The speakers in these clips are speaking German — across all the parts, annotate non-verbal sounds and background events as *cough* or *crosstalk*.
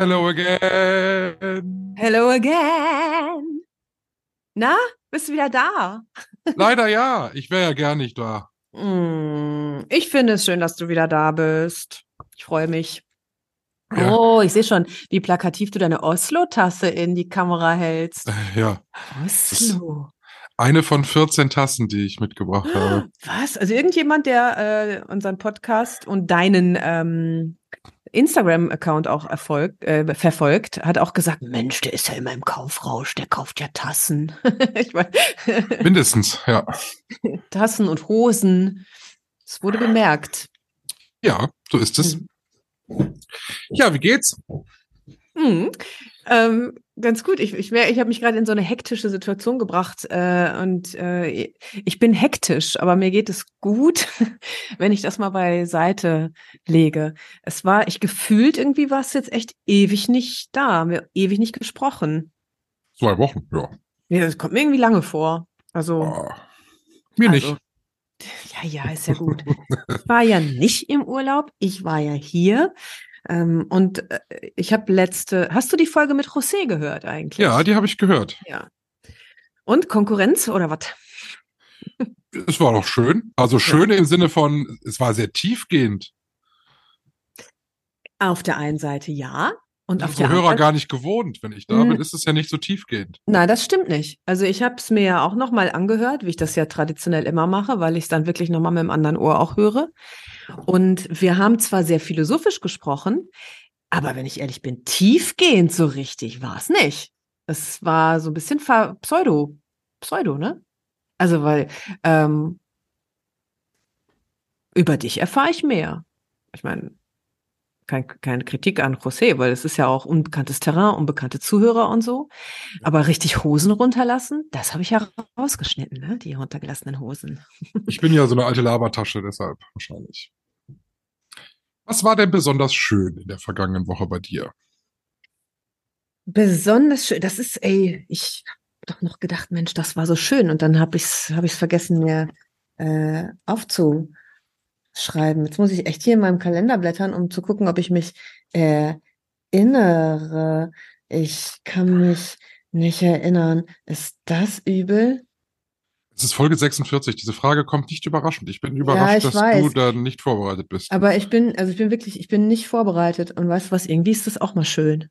Hello again. Hello again. Na, bist du wieder da? Leider ja. Ich wäre ja gern nicht da. Mm, Ich finde es schön, dass du wieder da bist. Ich freue mich. Ja. Oh, ich sehe schon, wie plakativ du deine Oslo-Tasse in die Kamera hältst. Ja. Oslo. Eine von 14 Tassen, die ich mitgebracht habe. Was? Also irgendjemand, der äh, unseren Podcast und deinen ähm, Instagram-Account auch erfolgt, äh, verfolgt, hat auch gesagt, Mensch, der ist ja immer im Kaufrausch, der kauft ja Tassen. *laughs* ich mein, *laughs* Mindestens, ja. Tassen und Hosen. Es wurde bemerkt. Ja, so ist es. Ja, wie geht's? Mhm. Ähm, ganz gut. Ich, ich, wär- ich habe mich gerade in so eine hektische Situation gebracht äh, und äh, ich bin hektisch, aber mir geht es gut, *laughs* wenn ich das mal beiseite lege. Es war, ich gefühlt irgendwie war es jetzt echt ewig nicht da, wir ewig nicht gesprochen. Zwei Wochen, ja. Ja, das kommt mir irgendwie lange vor. Also, Ah, mir also, nicht. Ja, ja, ist ja gut. Ich war ja nicht im Urlaub, ich war ja hier. Ähm, und äh, ich habe letzte, hast du die Folge mit José gehört eigentlich? Ja, die habe ich gehört. Ja. Und Konkurrenz oder was? Es war doch schön. Also schön im Sinne von, es war sehr tiefgehend. Auf der einen Seite ja. Und auf der Hörer gar nicht gewohnt. Wenn ich da Mhm. bin, ist es ja nicht so tiefgehend. Nein, das stimmt nicht. Also ich habe es mir ja auch nochmal angehört, wie ich das ja traditionell immer mache, weil ich es dann wirklich nochmal mit dem anderen Ohr auch höre. Und wir haben zwar sehr philosophisch gesprochen, aber wenn ich ehrlich bin, tiefgehend so richtig war es nicht. Es war so ein bisschen Pseudo, Pseudo, ne? Also weil ähm, über dich erfahre ich mehr. Ich meine, kein, keine Kritik an José, weil es ist ja auch unbekanntes Terrain, unbekannte Zuhörer und so. Aber richtig Hosen runterlassen, das habe ich ja rausgeschnitten, ne? Die runtergelassenen Hosen. Ich bin ja so eine alte Labertasche, deshalb wahrscheinlich. Was war denn besonders schön in der vergangenen Woche bei dir? Besonders schön. Das ist, ey, ich habe doch noch gedacht, Mensch, das war so schön. Und dann habe ich es hab ich's vergessen, mir äh, aufzuschreiben. Jetzt muss ich echt hier in meinem Kalender blättern, um zu gucken, ob ich mich erinnere. Ich kann mich nicht erinnern. Ist das übel? Es ist Folge 46. Diese Frage kommt nicht überraschend. Ich bin überrascht, ich dass weiß. du da nicht vorbereitet bist. Aber ich bin, also ich bin wirklich, ich bin nicht vorbereitet. Und weißt du was, irgendwie ist das auch mal schön.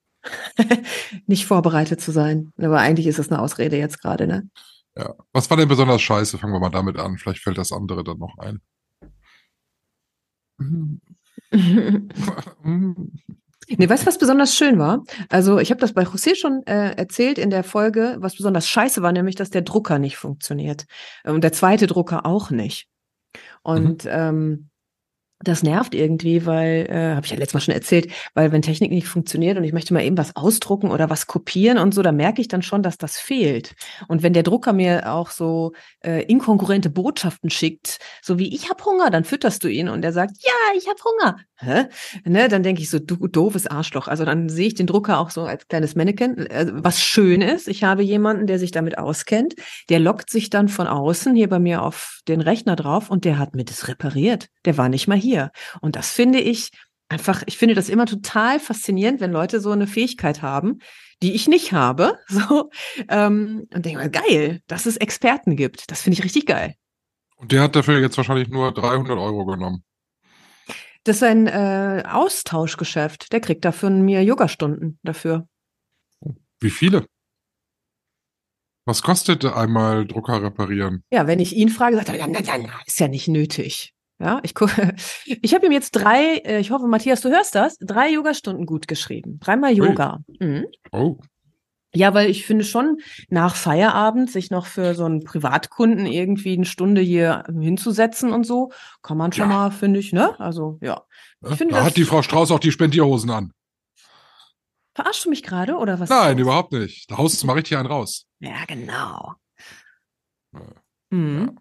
*laughs* nicht vorbereitet zu sein. Aber eigentlich ist das eine Ausrede jetzt gerade, ne? Ja. Was war denn besonders scheiße? Fangen wir mal damit an. Vielleicht fällt das andere dann noch ein. *laughs* Nee, weißt du, was besonders schön war? Also, ich habe das bei José schon äh, erzählt in der Folge, was besonders scheiße war, nämlich, dass der Drucker nicht funktioniert. Und der zweite Drucker auch nicht. Und ähm, das nervt irgendwie, weil, äh, habe ich ja letztes Mal schon erzählt, weil wenn Technik nicht funktioniert und ich möchte mal eben was ausdrucken oder was kopieren und so, da merke ich dann schon, dass das fehlt. Und wenn der Drucker mir auch so äh, inkongruente Botschaften schickt, so wie ich hab Hunger, dann fütterst du ihn und er sagt, ja, ich hab Hunger. Hä? Ne, dann denke ich so, du doofes Arschloch. Also dann sehe ich den Drucker auch so als kleines Mannequin, äh, was schön ist. Ich habe jemanden, der sich damit auskennt, der lockt sich dann von außen hier bei mir auf den Rechner drauf und der hat mir das repariert. Der war nicht mal hier. Und das finde ich einfach, ich finde das immer total faszinierend, wenn Leute so eine Fähigkeit haben, die ich nicht habe. *laughs* So, ähm, und denke mal, geil, dass es Experten gibt. Das finde ich richtig geil. Und der hat dafür jetzt wahrscheinlich nur 300 Euro genommen. Das ist ein äh, Austauschgeschäft. Der kriegt dafür mir Yogastunden dafür. Wie viele? Was kostet einmal Drucker reparieren? Ja, wenn ich ihn frage, sagt er, na, na, na, ist ja nicht nötig. Ja, ich gucke, *laughs* ich habe ihm jetzt drei, äh, ich hoffe, Matthias, du hörst das, drei Yogastunden gut geschrieben. Dreimal Yoga. Mhm. Oh, Ja, weil ich finde schon, nach Feierabend sich noch für so einen Privatkunden irgendwie eine Stunde hier hinzusetzen und so, kann man schon Ja. mal, finde ich, ne? Also, ja. Ich finde da hat die Frau Strauß auch die Spendierhosen an. Verarschst du mich gerade oder was? Nein, überhaupt nicht. Da haust du mal richtig einen raus. Ja, genau. Ja. Mhm.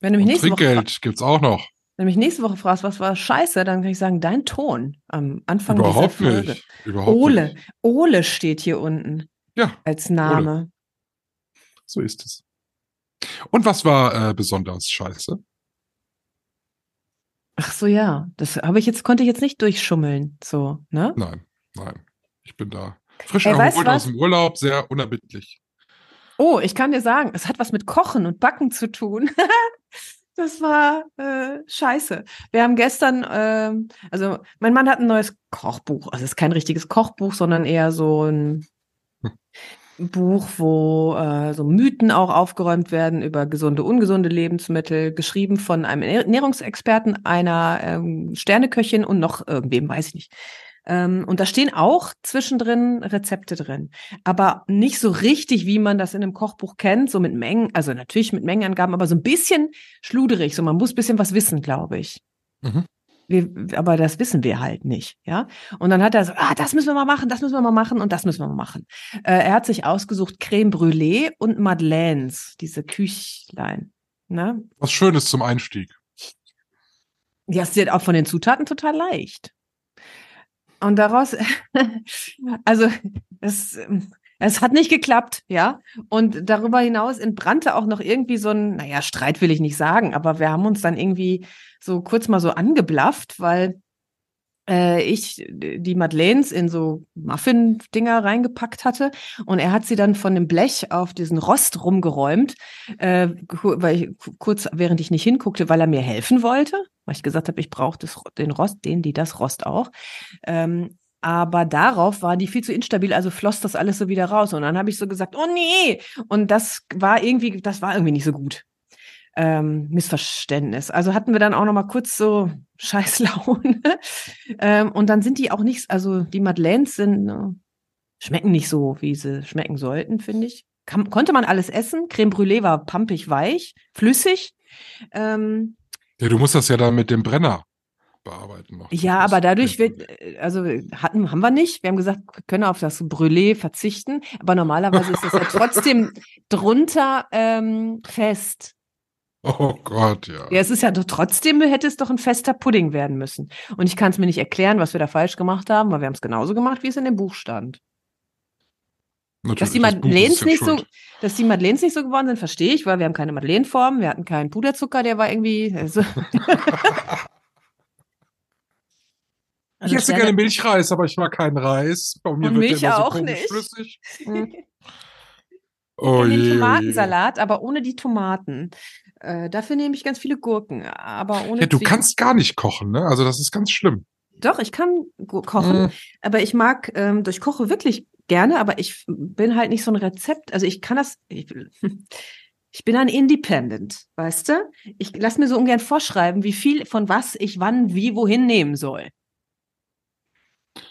Wenn du mich Und nächste Woche, Trinkgeld gibt's auch noch. wenn du mich nächste Woche fragst, was war scheiße, dann kann ich sagen, dein Ton am Anfang Überhaupt dieser Folge. nicht. Überhaupt Ole. nicht. Ole steht hier unten Ja, als Name. so ist es. Und was war äh, besonders scheiße? Ach so, ja. Das habe ich jetzt, konnte ich jetzt nicht durchschummeln. So, ne? Nein, nein. Ich bin da frisch Ey, erholt aus dem Urlaub, sehr unerbittlich. Oh, ich kann dir sagen, es hat was mit Kochen und Backen zu tun. *laughs* das war äh, scheiße. Wir haben gestern, ähm, also mein Mann hat ein neues Kochbuch. Also es ist kein richtiges Kochbuch, sondern eher so ein Buch, wo äh, so Mythen auch aufgeräumt werden über gesunde, ungesunde Lebensmittel, geschrieben von einem Ernährungsexperten, einer ähm, Sterneköchin und noch irgendwem, weiß ich nicht. Ähm, und da stehen auch zwischendrin Rezepte drin, aber nicht so richtig, wie man das in einem Kochbuch kennt, so mit Mengen, also natürlich mit Mengenangaben, aber so ein bisschen schluderig, so man muss ein bisschen was wissen, glaube ich. Mhm. Wir, aber das wissen wir halt nicht, ja. Und dann hat er so, ah, das müssen wir mal machen, das müssen wir mal machen und das müssen wir mal machen. Äh, er hat sich ausgesucht Creme Brûlée und Madeleines, diese Küchlein. Ne? Was Schönes zum Einstieg. Ja, es wird auch von den Zutaten total leicht. Und daraus, *laughs* also es, es hat nicht geklappt, ja. Und darüber hinaus entbrannte auch noch irgendwie so ein, naja, Streit will ich nicht sagen, aber wir haben uns dann irgendwie so kurz mal so angeblafft, weil äh, ich die Madeleines in so Muffin-Dinger reingepackt hatte und er hat sie dann von dem Blech auf diesen Rost rumgeräumt, äh, weil ich, ku- kurz während ich nicht hinguckte, weil er mir helfen wollte, weil ich gesagt habe, ich brauche den Rost, den, die das Rost auch. Ähm, aber darauf war die viel zu instabil, also floss das alles so wieder raus. Und dann habe ich so gesagt, oh nee. Und das war irgendwie, das war irgendwie nicht so gut. Ähm, Missverständnis. Also hatten wir dann auch noch mal kurz so *laughs* Scheißlaune. ähm, und dann sind die auch nicht, also die Madeleines sind, äh, schmecken nicht so, wie sie schmecken sollten, finde ich. Kann, konnte man alles essen. Creme Brûlée war pampig weich, flüssig. Ähm, Ja, du musst das ja dann mit dem Brenner bearbeiten noch. Ja, Das aber dadurch wird, äh, also hatten, haben wir nicht. Wir haben gesagt, wir können auf das Brûlée verzichten, aber normalerweise ist das ja *laughs* trotzdem drunter ähm, fest. Oh Gott, ja. Ja, es ist ja doch trotzdem, hätte es doch ein fester Pudding werden müssen. Und ich kann es mir nicht erklären, was wir da falsch gemacht haben, weil wir haben es genauso gemacht, wie es in dem Buch stand. Natürlich, Dass die Madeleines nicht so, schuld. dass die Madeleines nicht so geworden sind, verstehe ich, weil wir haben keine Madeleinenform, wir hatten keinen Puderzucker, der war irgendwie. Also, Ich esse gerne Milchreis, aber ich mag keinen Reis. Bei mir Und wird Milch der immer so auch nicht. flüssig. Ich *laughs* Oh nehme den. Tomatensalat, aber ohne die Tomaten. Äh, dafür nehme ich ganz viele Gurken, aber ohne Ja, du Zwiebeln. kannst gar nicht kochen, ne? Also das ist ganz schlimm. Doch, ich kann kochen, Mhm. aber ich mag, ähm, ich koche wirklich gerne, aber ich bin halt nicht so ein Rezept. Also ich kann das, ich, *laughs* ich bin ein Independent, weißt du? Ich lasse mir so ungern vorschreiben, wie viel von was ich wann, wie, wohin nehmen soll.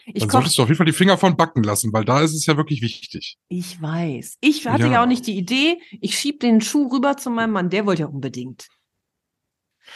Ich Dann solltest du auf jeden Fall die Finger von backen lassen, weil da ist es ja wirklich wichtig. Ich weiß. Ich hatte ja. Ja. auch nicht die Idee, ich schieb den Schuh rüber zu meinem Mann, der wollte ja unbedingt.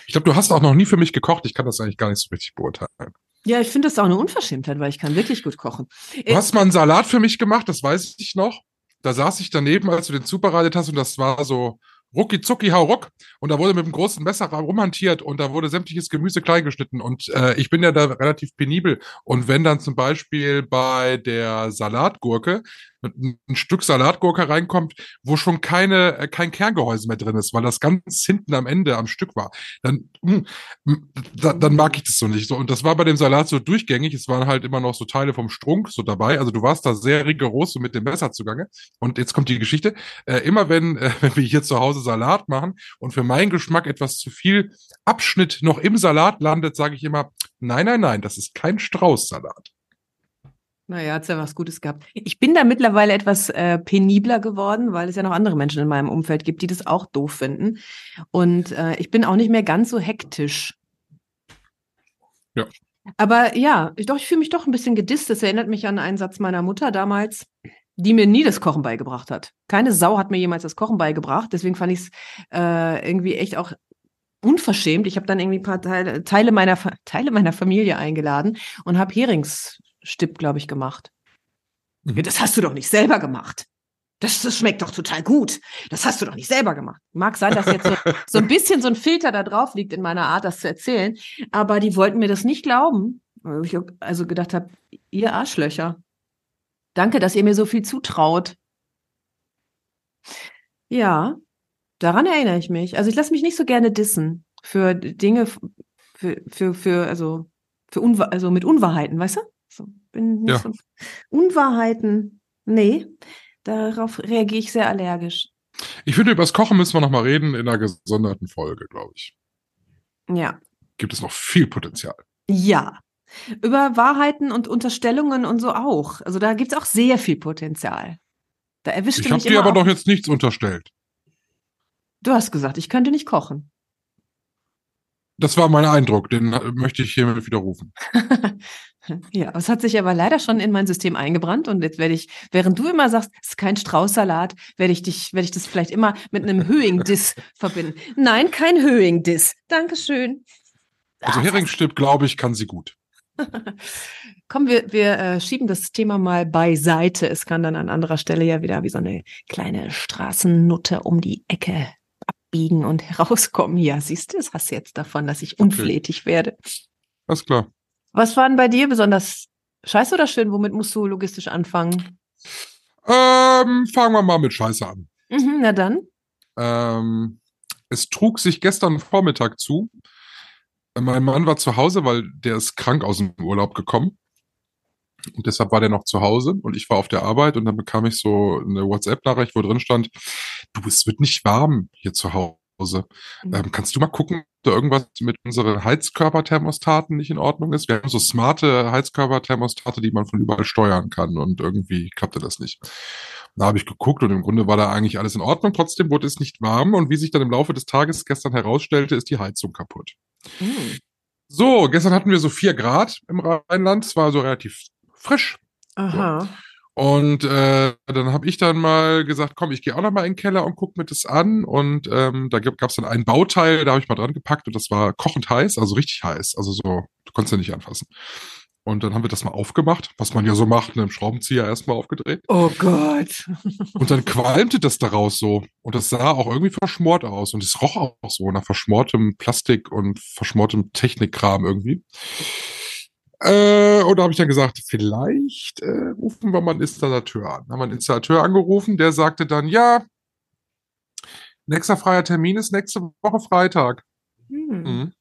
Ich glaube, du hast auch noch nie für mich gekocht. Ich kann das eigentlich gar nicht so richtig beurteilen. Ja, ich finde das auch eine Unverschämtheit, weil ich kann wirklich gut kochen. Du hast mal einen Salat für mich gemacht, das weiß ich noch. Da saß ich daneben, als du den zubereitet hast und das war so rucki zucki hau ruck. Und da wurde mit einem großen Messer rumhantiert und da wurde sämtliches Gemüse klein geschnitten und äh, ich bin ja da relativ penibel. Und wenn dann zum Beispiel bei der Salatgurke ein ein Stück Salatgurke reinkommt, wo schon keine äh, kein Kerngehäuse mehr drin ist, weil das ganz hinten am Ende am Stück war, dann mh, mh, da, dann mag ich das so nicht. So und das war bei dem Salat so durchgängig, es waren halt immer noch so Teile vom Strunk so dabei, also du warst da sehr rigoros so mit dem Messer zugange. Und jetzt kommt die Geschichte, äh, immer wenn äh, *laughs* wenn wir hier zu Hause Salat machen und für meinen Geschmack etwas zu viel Abschnitt noch im Salat landet, sage ich immer, nein, nein, nein, das ist kein Straußsalat. Naja, hat's ja was Gutes gehabt. Ich bin da mittlerweile etwas äh, penibler geworden, weil es ja noch andere Menschen in meinem Umfeld gibt, die das auch doof finden. Und äh, ich bin auch nicht mehr ganz so hektisch. Ja. Aber ja, ich, doch, ich fühle mich doch ein bisschen gedisst. Das erinnert mich an einen Satz meiner Mutter damals, die mir nie das Kochen beigebracht hat. Keine Sau hat mir jemals das Kochen beigebracht. Deswegen fand ich es äh, irgendwie echt auch unverschämt. Ich habe dann irgendwie ein paar Teile, Teile, meiner, Teile meiner Familie eingeladen und habe Heringsstipp, glaube ich, gemacht. Ja, das hast du doch nicht selber gemacht. Das, das schmeckt doch total gut. Das hast du doch nicht selber gemacht. Mag sein, dass jetzt so, *laughs* so ein bisschen so ein Filter da drauf liegt in meiner Art, das zu erzählen. Aber die wollten mir das nicht glauben. Weil Ich also gedacht habe, ihr Arschlöcher. Danke, dass ihr mir so viel zutraut. Ja, daran erinnere ich mich. Also ich lasse mich nicht so gerne dissen für Dinge, für, für, für also, für Unwahr also mit Unwahrheiten, weißt du? So, bin Ja. so Unwahrheiten. Nee, darauf reagiere ich sehr allergisch. Ich finde, über das Kochen müssen wir noch mal reden in einer gesonderten Folge, glaube ich. Ja. Gibt es noch viel Potenzial. Ja. Über Wahrheiten und Unterstellungen und so auch. Also da gibt's auch sehr viel Potenzial. Da erwischt Ich habe dir aber doch jetzt nichts unterstellt. Du hast gesagt, ich könnte nicht kochen. Das war mein Eindruck, den äh, möchte ich hiermit widerrufen. *laughs* *laughs* ja, es hat sich aber leider schon in mein System eingebrannt und jetzt werde ich, während du immer sagst, es ist kein Straußsalat, werde ich dich, werde ich das vielleicht immer mit einem Höing-Diss *laughs* verbinden. Nein, kein Höing-Diss. Dankeschön. Also Ah, Heringsstipp, glaube ich, kann sie gut. *laughs* Komm, wir, wir äh, schieben das Thema mal beiseite. Es kann dann an anderer Stelle ja wieder wie so eine kleine Straßennutte um die Ecke abbiegen und herauskommen. Ja, siehst du, das hast du jetzt davon, dass ich unflätig werde. Alles klar. Was war denn bei dir besonders scheiße oder schön? Womit musst du logistisch anfangen? Ähm, fangen wir mal mit Scheiße an. Mhm, na dann. Ähm, es trug sich gestern Vormittag zu. Mein Mann war zu Hause, weil der ist krank aus dem Urlaub gekommen. Und deshalb war der noch zu Hause und ich war auf der Arbeit und dann bekam ich so eine WhatsApp-Nachricht, wo drin stand, du, es wird nicht warm hier zu Hause. Ähm, kannst du mal gucken, da irgendwas mit unseren Heizkörperthermostaten nicht in Ordnung ist? Wir haben so smarte Heizkörperthermostate, die man von überall steuern kann und irgendwie klappte das nicht. Da habe ich geguckt und im Grunde war da eigentlich alles in Ordnung. Trotzdem wurde es nicht warm und wie sich dann im Laufe des Tages gestern herausstellte, ist die Heizung kaputt. Mhm. So, gestern hatten wir so vier Grad im Rheinland. Es war so relativ frisch. Aha. Und äh, dann habe ich dann mal gesagt, komm, ich gehe auch noch mal in den Keller und guck mir das an. Und ähm, da gab es dann ein Bauteil, da habe ich mal dran gepackt und das war kochend heiß, also richtig heiß. Also so, du konntest ja nicht anfassen. Und dann haben wir das mal aufgemacht, was man ja so macht, ne, im Schraubenzieher erstmal aufgedreht. Oh Gott. *laughs* Und dann qualmte das daraus so. Und das sah auch irgendwie verschmort aus. Und es roch auch so nach verschmortem Plastik und verschmortem Technikkram irgendwie. Äh, und da habe ich dann gesagt, vielleicht äh, rufen wir mal einen Installateur an. Haben wir einen Installateur angerufen, der sagte dann, ja, nächster freier Termin ist nächste Woche Freitag. Hm. Mhm.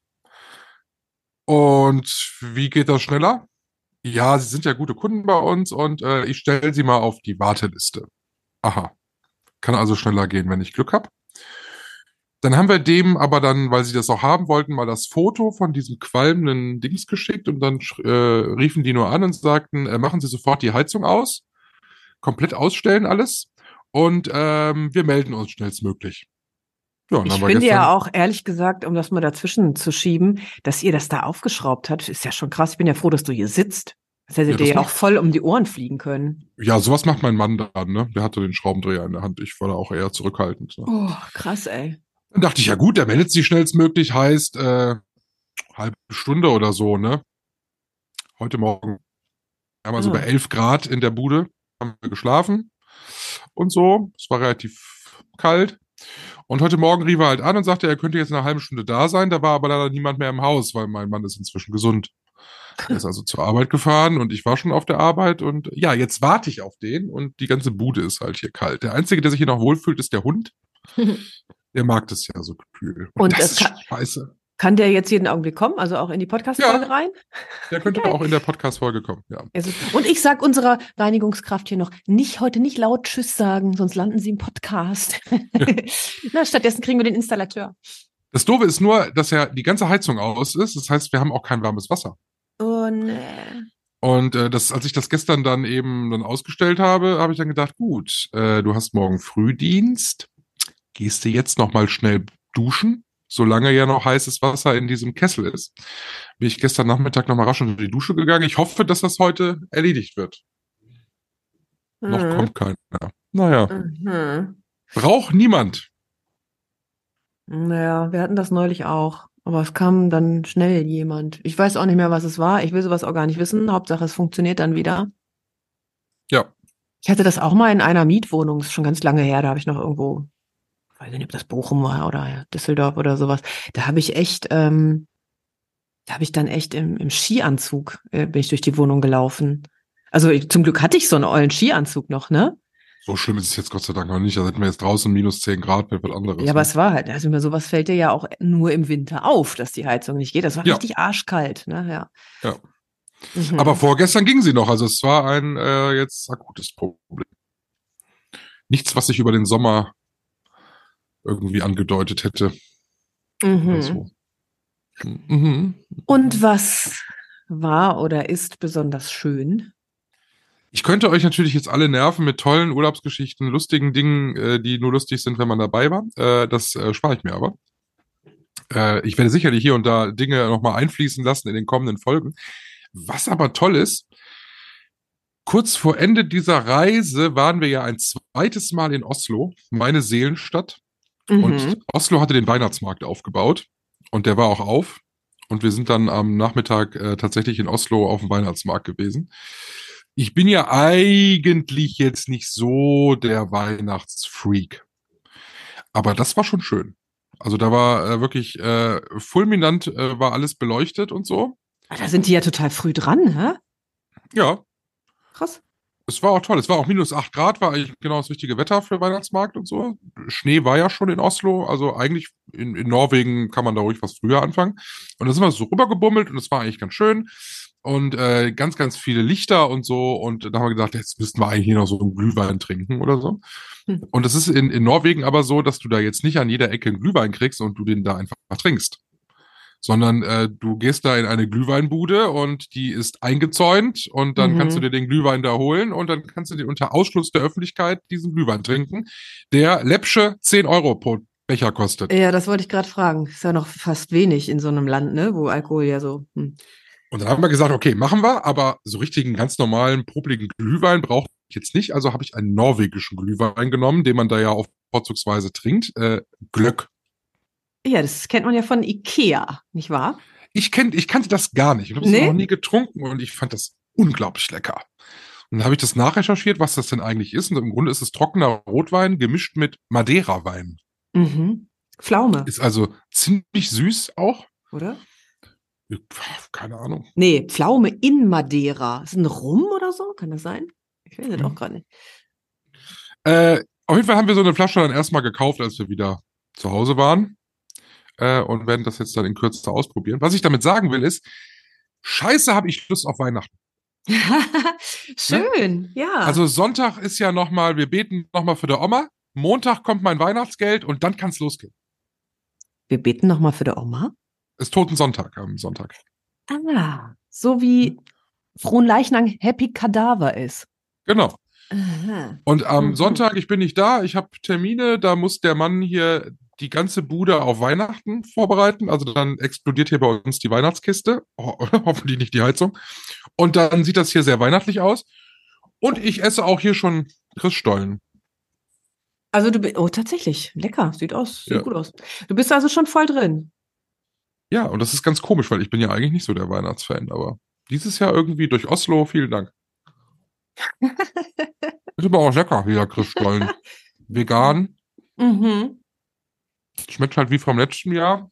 Und wie geht das schneller? Ja, Sie sind ja gute Kunden bei uns und äh, ich stelle Sie mal auf die Warteliste. Aha. Kann also schneller gehen, wenn ich Glück habe. Dann haben wir dem aber dann, weil sie das auch haben wollten, mal das Foto von diesem qualmenden Dings geschickt und dann äh, riefen die nur an und sagten, äh, machen Sie sofort die Heizung aus, komplett ausstellen alles und ähm, wir melden uns schnellstmöglich. Ja, Ich finde ja auch, ehrlich gesagt, um das mal dazwischen zu schieben, dass ihr das da aufgeschraubt habt, ist ja schon krass. Ich bin ja froh, dass du hier sitzt. Das hätte Ja, dir ja auch voll um die Ohren fliegen können. Ja, sowas macht mein Mann dann, ne? Der hatte den Schraubendreher in der Hand. Ich war da auch eher zurückhaltend. Ne? Oh, krass, ey. Dann dachte ich, ja gut, der meldet sich schnellstmöglich, heißt äh, halbe Stunde oder so, ne? Heute Morgen. Wir haben also Ah. bei 11 Grad in der Bude, haben wir geschlafen und so. Es war relativ kalt. Und heute Morgen rief er halt an und sagte, er könnte jetzt in einer halben Stunde da sein. Da war aber leider niemand mehr im Haus, weil mein Mann ist inzwischen gesund. Er ist also zur Arbeit gefahren und ich war schon auf der Arbeit und ja, jetzt warte ich auf den und die ganze Bude ist halt hier kalt. Der Einzige, der sich hier noch wohlfühlt, ist der Hund. *laughs* Der mag das ja so kühl. Und das es ist kann- scheiße. Kann der jetzt jeden Augenblick kommen, also auch in die Podcast-Folge Ja. rein? Der könnte *laughs* auch in der Podcast-Folge kommen, ja. Und ich sag unserer Reinigungskraft hier noch, nicht heute nicht laut Tschüss sagen, sonst landen sie im Podcast. *laughs* Na, stattdessen kriegen wir den Installateur. Das Doofe ist nur, dass ja die ganze Heizung aus ist. Das heißt, wir haben auch kein warmes Wasser. Oh, nee. Und äh, das, als ich das gestern dann eben dann ausgestellt habe, habe ich dann gedacht, gut, äh, du hast morgen Frühdienst. Gehst du jetzt noch mal schnell duschen, solange ja noch heißes Wasser in diesem Kessel ist. Bin ich gestern Nachmittag noch mal rasch unter die Dusche gegangen. Ich hoffe, dass das heute erledigt wird. Noch Mhm. kommt keiner. Naja, Mhm. braucht niemand. Naja, wir hatten das neulich auch. Aber es kam dann schnell jemand. Ich weiß auch nicht mehr, was es war. Ich will sowas auch gar nicht wissen. Hauptsache, es funktioniert dann wieder. Ja. Ich hatte das auch mal in einer Mietwohnung, ist schon ganz lange her, da habe ich noch irgendwo, weiß nicht, ob das Bochum war oder Düsseldorf oder sowas. Da habe ich echt, ähm, da habe ich dann echt im, im Skianzug, äh, bin ich durch die Wohnung gelaufen. Also ich, zum Glück hatte ich so einen ollen Skianzug noch, ne? So schlimm ist es jetzt Gott sei Dank noch nicht. Da hätten wir jetzt draußen minus 10 Grad, wäre was anderes. Ja, aber ne? es war halt, also mir sowas fällt dir ja auch nur im Winter auf, dass die Heizung nicht geht. Das war Ja. richtig arschkalt, ne? Ja. Ja. Mhm. Aber vorgestern ging sie noch. Also es war ein äh, jetzt akutes Problem. Nichts, was sich über den Sommer irgendwie angedeutet hätte. mhm. Mhm. Und was war oder ist besonders schön? Ich könnte euch natürlich jetzt alle nerven mit tollen Urlaubsgeschichten, lustigen Dingen, äh, die nur lustig sind, wenn man dabei war. Äh, das äh, spare ich mir aber. Ich werde sicherlich hier und da Dinge nochmal einfließen lassen in den kommenden Folgen. Was aber toll ist, kurz vor Ende dieser Reise waren wir ja ein zweites Mal in Oslo, meine Seelenstadt. Mhm. Und Oslo hatte den Weihnachtsmarkt aufgebaut und der war auch auf. Und wir sind dann am Nachmittag äh, tatsächlich in Oslo auf dem Weihnachtsmarkt gewesen. Ich bin ja eigentlich jetzt nicht so der Weihnachtsfreak. Aber das war schon schön. Also da war äh, wirklich äh, fulminant, äh, war alles beleuchtet und so. Ah, Da sind die ja total früh dran, hä? Ja, Krass. Es war auch toll. Es war auch minus acht Grad, war eigentlich genau das richtige Wetter für Weihnachtsmarkt und so. Schnee war ja schon in Oslo, also eigentlich in, in Norwegen kann man da ruhig was früher anfangen. Und da sind wir so rübergebummelt und es war eigentlich ganz schön. Und äh, ganz, ganz viele Lichter und so. Und da haben wir gedacht, jetzt müssten wir eigentlich hier noch so einen Glühwein trinken oder so. Hm. Und es ist in, in Norwegen aber so, dass du da jetzt nicht an jeder Ecke einen Glühwein kriegst und du den da einfach trinkst. Sondern äh, du gehst da in eine Glühweinbude und die ist eingezäunt und dann Mhm. kannst du dir den Glühwein da holen und dann kannst du dir unter Ausschluss der Öffentlichkeit diesen Glühwein trinken, der läppsche 10 Euro pro Becher kostet. Ja, das wollte ich gerade fragen. Ist ja noch fast wenig in so einem Land, ne? Wo Alkohol ja so. Hm. Und dann haben wir gesagt, okay, machen wir, aber so richtigen ganz normalen, popligen Glühwein brauche ich jetzt nicht. Also habe ich einen norwegischen Glühwein genommen, den man da ja auch vorzugsweise trinkt. Äh, Glöck. Ja, das kennt man ja von Ikea, nicht wahr? Ich, kenn, ich kannte das gar nicht. Ich habe es Nee? noch nie getrunken und ich fand das unglaublich lecker. Und dann habe ich das nachrecherchiert, was das denn eigentlich ist. Und im Grunde ist es trockener Rotwein gemischt mit Madeira-Wein. Mhm. Pflaume, Ist also ziemlich süß auch. oder? Keine Ahnung. Nee, Pflaume in Madeira. Ist ein Rum oder so? Kann das sein? Ich weiß das Mhm. auch gerade nicht. Äh, auf jeden Fall haben wir so eine Flasche dann erstmal gekauft, als wir wieder zu Hause waren. Äh, und werden das jetzt dann in Kürze ausprobieren. Was ich damit sagen will, ist, scheiße, habe ich Lust auf Weihnachten. *laughs* Schön, ja. Also Sonntag ist ja nochmal, wir beten nochmal für der Oma. Montag kommt mein Weihnachtsgeld und dann kann's losgehen. wir beten nochmal für die Oma. Ist Toten Sonntag am Sonntag. Ah, so wie Frohen Leichnam Happy Kadaver ist. Genau. Aha. Und am Mhm. Sonntag, ich bin nicht da, ich habe Termine, da muss der Mann hier die ganze Bude auf Weihnachten vorbereiten. Also dann explodiert hier bei uns die Weihnachtskiste. Ho *laughs* hoffentlich nicht die Heizung. Und dann sieht das hier sehr weihnachtlich aus. Und ich esse auch hier schon Christstollen. Also du bist, oh tatsächlich, lecker, sieht aus, sieht Ja. gut aus. Du bist also schon voll drin. Ja, und das ist ganz komisch, weil ich bin ja eigentlich nicht so der Weihnachtsfan, aber dieses Jahr irgendwie durch Oslo, vielen Dank. *laughs* ist aber auch lecker, hier Christstollen. *laughs* Vegan, Mhm. Schmeckt halt wie vom letzten Jahr.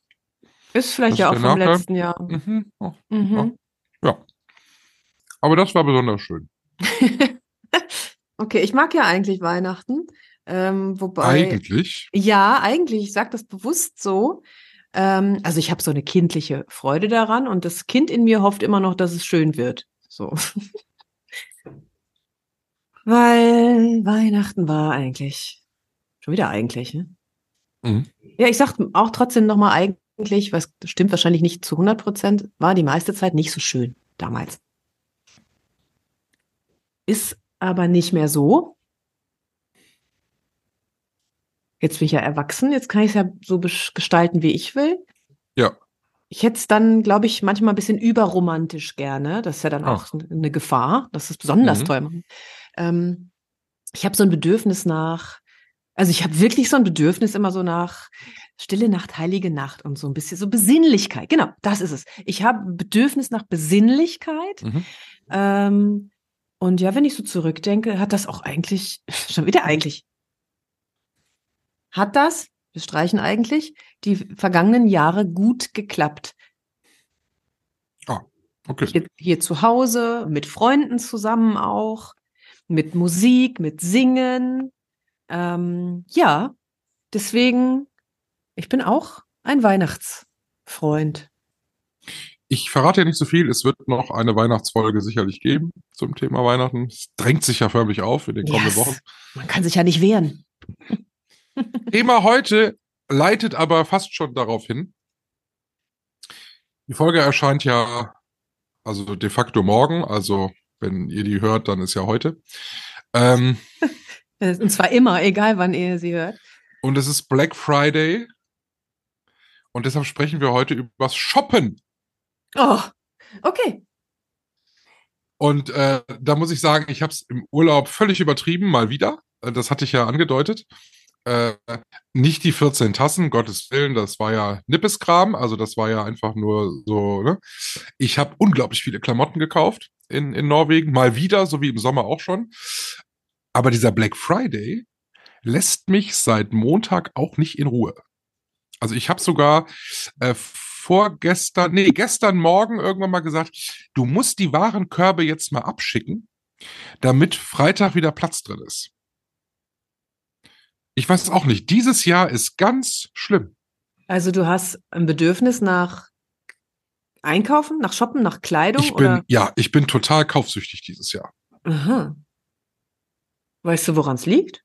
Ist vielleicht Das ja auch vom Nachteil. letzten Jahr. Mhm. Mhm. Ja. Aber das war besonders schön. *laughs* okay, ich mag ja eigentlich Weihnachten. Ähm, wobei. Eigentlich. Ja, eigentlich, ich sage das bewusst so. Ähm, also ich habe so eine kindliche Freude daran und das Kind in mir hofft immer noch, dass es schön wird. So. *laughs* Weil Weihnachten war eigentlich, schon wieder eigentlich, ne? Mhm. Ja, ich sag auch trotzdem nochmal eigentlich, was stimmt wahrscheinlich nicht zu 100 Prozent, war die meiste Zeit nicht so schön damals. Ist aber nicht mehr so. Jetzt bin ich ja erwachsen, jetzt kann ich es ja so gestalten, wie ich will. Ja. Ich hätte es dann, glaube ich, manchmal ein bisschen überromantisch gerne. Das ist ja dann Ach. auch eine Gefahr. Das ist besonders Mhm. toll. machen. Ähm, ich habe so ein Bedürfnis nach, also ich habe wirklich so ein Bedürfnis immer so nach Stille Nacht, Heilige Nacht und so ein bisschen so Besinnlichkeit. Genau, das ist es. Ich habe ein Bedürfnis nach Besinnlichkeit. Mhm. Ähm, Und ja, wenn ich so zurückdenke, hat das auch eigentlich, *laughs* schon wieder eigentlich, hat das, wir streichen eigentlich, die vergangenen Jahre gut geklappt. Okay. Hier, hier zu Hause, mit Freunden zusammen auch, mit Musik, mit Singen. Ähm, ja, deswegen, ich bin auch ein Weihnachtsfreund. Ich verrate ja nicht so viel. Es wird noch eine Weihnachtsfolge sicherlich geben zum Thema Weihnachten. Es drängt sich ja förmlich auf in den kommenden Yes. Wochen. Man kann sich ja nicht wehren. *laughs* Thema heute leitet aber fast schon darauf hin. Die Folge erscheint ja also de facto morgen. Also wenn ihr die hört, dann ist ja heute. Ähm, Äh, *laughs* Und zwar immer, egal wann ihr sie hört. und es ist Black Friday. Und deshalb sprechen wir heute übers Shoppen. Oh, okay. Und äh, da muss ich sagen, ich habe es im Urlaub völlig übertrieben, mal wieder. Äh, Das hatte ich ja angedeutet. Äh, nicht die 14 Tassen, Gottes Willen, das war ja Nippeskram, also das war ja einfach nur so, ne? Ich habe unglaublich viele Klamotten gekauft in, in Norwegen, mal wieder, so wie im Sommer auch schon. Aber dieser Black Friday lässt mich seit Montag auch nicht in Ruhe. Also ich habe sogar äh, vorgestern, nee, gestern Morgen irgendwann mal gesagt, du musst die Warenkörbe jetzt mal abschicken, damit Freitag wieder Platz drin ist. Ich weiß es auch nicht. Dieses Jahr ist ganz schlimm. Also du hast ein Bedürfnis nach Einkaufen, nach Shoppen, nach Kleidung Ich bin, oder? ja, ich bin total kaufsüchtig dieses Jahr. Aha. Weißt du, woran es liegt?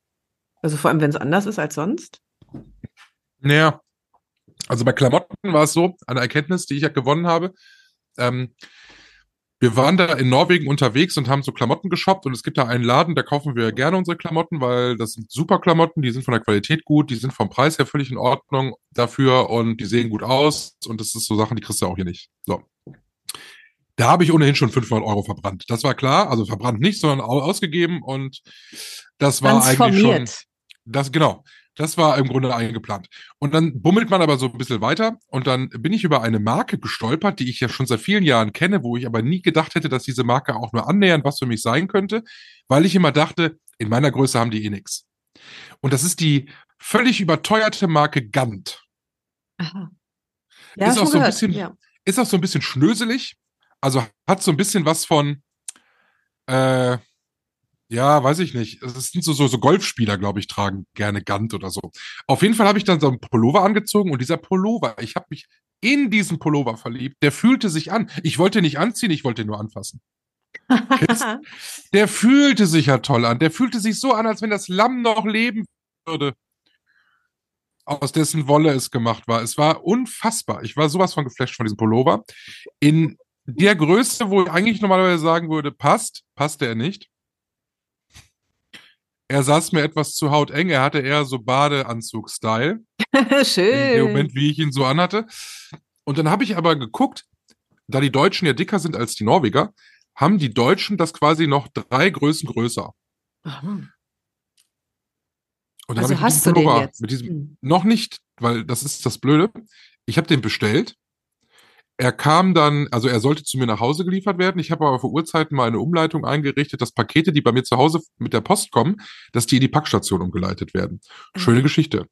Also vor allem, wenn es anders ist als sonst? Naja, also bei Klamotten war es so, eine Erkenntnis, die ich ja gewonnen habe. Ähm, wir waren da in Norwegen unterwegs und haben so Klamotten geshoppt und es gibt da einen Laden, da kaufen wir gerne unsere Klamotten, weil das sind super Klamotten, die sind von der Qualität gut, die sind vom Preis her völlig in Ordnung dafür und die sehen gut aus und das ist so Sachen, die kriegst du auch hier nicht. So. Da habe ich ohnehin schon 500 Euro verbrannt. Das war klar, also verbrannt nicht, sondern au- ausgegeben und das war eigentlich schon, das, genau. Das war im Grunde eingeplant. Und dann bummelt man aber so ein bisschen weiter und dann bin ich über eine Marke gestolpert, die ich ja schon seit vielen Jahren kenne, wo ich aber nie gedacht hätte, dass diese Marke auch nur annähernd was für mich sein könnte, weil ich immer dachte, in meiner Größe haben die eh nix. Und das ist die völlig überteuerte Marke Gant. Aha. Ja, Ist auch so ein bisschen- ja. Ist auch so ein bisschen schnöselig, also hat so ein bisschen was von, äh, ja, weiß ich nicht. Es sind so, so, so Golfspieler, glaube ich, tragen gerne Gant oder so. Auf jeden Fall habe ich dann so einen Pullover angezogen und dieser Pullover, ich habe mich in diesen Pullover verliebt. Der fühlte sich an. Ich wollte nicht anziehen, ich wollte ihn nur anfassen. *laughs* Der fühlte sich ja toll an. Der fühlte sich so an, als wenn das Lamm noch leben würde. Aus dessen Wolle es gemacht war. Es war unfassbar. Ich war sowas von geflasht von diesem Pullover. In der Größe, wo ich eigentlich normalerweise sagen würde, passt, passte er nicht. Er saß mir etwas zu hauteng. Er hatte eher so Badeanzug-Style *laughs* in dem Schön. Moment, wie ich ihn so anhatte. Und dann habe ich aber geguckt, da die Deutschen ja dicker sind als die Norweger, haben die Deutschen das quasi noch drei Größen größer. Aha. Und dann Also habe ich hast den Pullover, jetzt? mit diesem, Hm. noch nicht, weil das ist das Blöde. Ich habe den bestellt. Er kam dann, also er sollte zu mir nach Hause geliefert werden. Ich habe aber für Uhrzeiten mal eine Umleitung eingerichtet, dass Pakete, die bei mir zu Hause mit der Post kommen, dass die in die Packstation umgeleitet werden. Schöne Geschichte.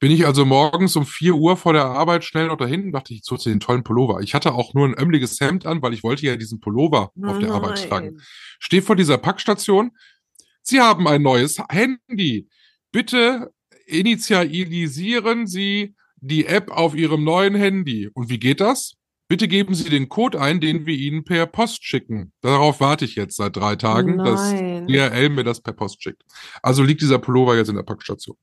Bin ich also morgens um 4 Uhr vor der Arbeit schnell noch dahin dachte, ich suche den tollen Pullover. Ich hatte auch nur ein ömmeliges Hemd an, weil ich wollte ja diesen Pullover auf der Arbeit tragen. Nein. Stehe vor dieser Packstation. Sie haben ein neues Handy. Bitte initialisieren Sie die App auf Ihrem neuen Handy. Und wie geht das? Bitte geben Sie den Code ein, den wir Ihnen per Post schicken. Darauf warte ich jetzt seit drei Tagen, dass Nein. DRL mir das per Post schickt. Also liegt dieser Pullover jetzt in der Packstation.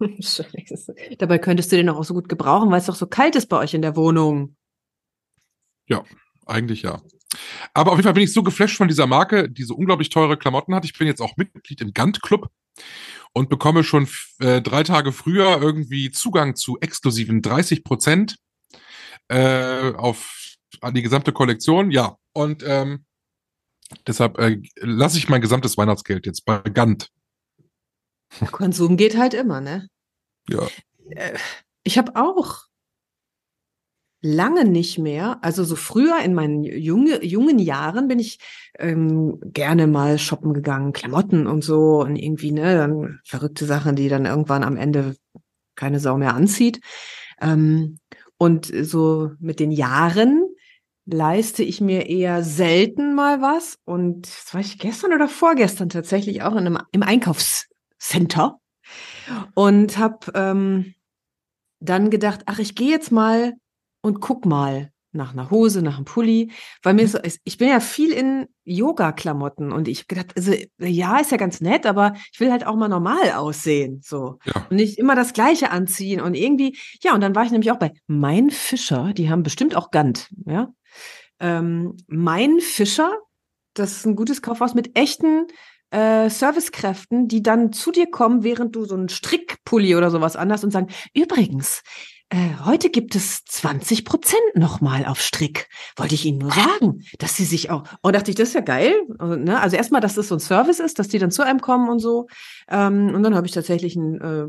Scheiße. Dabei könntest du den auch so gut gebrauchen, weil es doch so kalt ist bei euch in der Wohnung. Eigentlich ja. Aber auf jeden Fall bin ich so geflasht von dieser Marke, die so unglaublich teure Klamotten hat. Ich bin jetzt auch Mitglied im Gant Club und bekomme schon äh, drei Tage früher irgendwie Zugang zu exklusiven 30 Prozent äh, auf an die gesamte Kollektion. Ja, und ähm, deshalb äh, lasse ich mein gesamtes Weihnachtsgeld jetzt bei Gant. Konsum geht halt immer, ne? Ja. Äh, Ich habe auch lange nicht mehr. Also so früher in meinen junge, jungen Jahren bin ich ähm, gerne mal shoppen gegangen, Klamotten und so und irgendwie, ne, dann verrückte Sachen, die dann irgendwann am Ende keine Sau mehr anzieht. Ähm, und so mit den Jahren leiste ich mir eher selten mal was. Und das war ich gestern oder vorgestern tatsächlich auch in einem, im Einkaufscenter und habe ähm, dann gedacht, ach, ich gehe jetzt mal und guck mal nach einer Hose, nach einem Pulli, weil mir so, ich bin ja viel in Yoga-Klamotten und ich gedacht, also ja, ist ja ganz nett, aber ich will halt auch mal normal aussehen, so. Ja. und nicht immer das Gleiche anziehen und irgendwie, ja, und dann war ich nämlich auch bei Mein Fischer, die haben bestimmt auch Gant, ja, ähm, Mein Fischer, das ist ein gutes Kaufhaus mit echten äh, Servicekräften, die dann zu dir kommen, während du so einen Strickpulli oder sowas anhast und sagen, übrigens, heute gibt es 20 Prozent nochmal auf Strick. Wollte ich Ihnen nur sagen, dass Sie sich auch. Oh, dachte ich, das ist ja geil. Also, ne? also erstmal, dass das so ein Service ist, dass die dann zu einem kommen und so. Ähm, und dann habe ich tatsächlich einen äh,